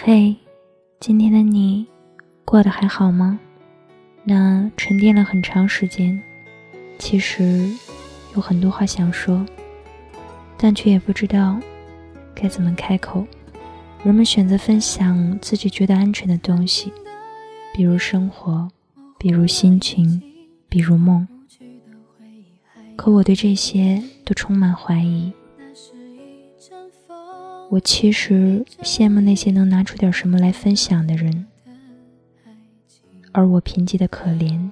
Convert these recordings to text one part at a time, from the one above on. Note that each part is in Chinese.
嘿，今天的你过得还好吗？那沉淀了很长时间，其实有很多话想说，但却也不知道该怎么开口。人们选择分享自己觉得安全的东西，比如生活，比如心情，比如梦。可我对这些都充满怀疑。我其实羡慕那些能拿出点什么来分享的人，而我贫瘠的可怜，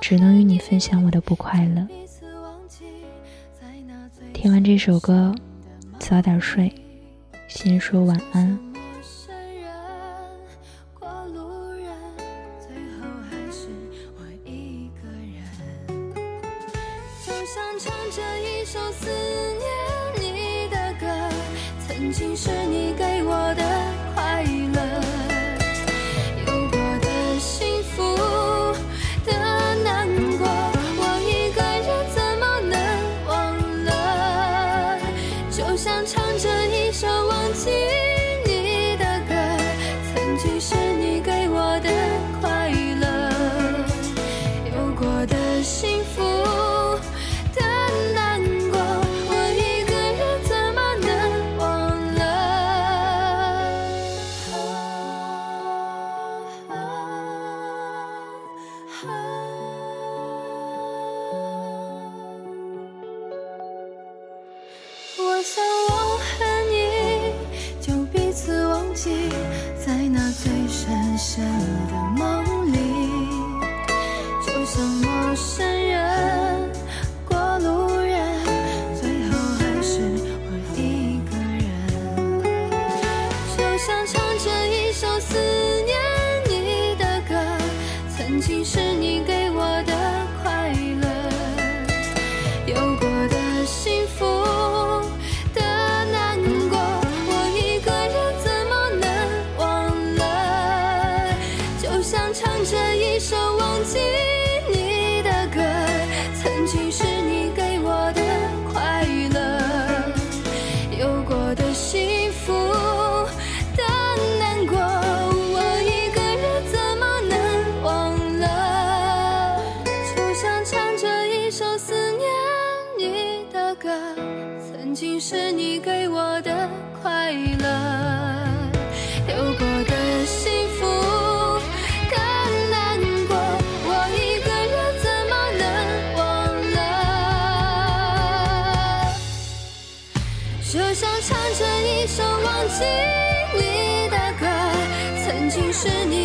只能与你分享我的不快乐。听完这首歌，早点睡，先说晚安。曾经是你给我的快乐，有过的幸福的难过，我一个人怎么能忘了？就像唱着一首忘记你的歌，曾经是想我和你就彼此忘记，在那最深深的梦里，就像陌生人、过路人，最后还是我一个人。就像唱着一首思念你的歌，曾经是你给我的快乐，有过的幸福。这一首忘记你的歌曾经是你给我的快乐，有过的幸福的难过，我一个人怎么能忘了？就像唱着一首思念你的歌，曾经是你给我的快乐，唱着一首忘记你的歌，曾经是你。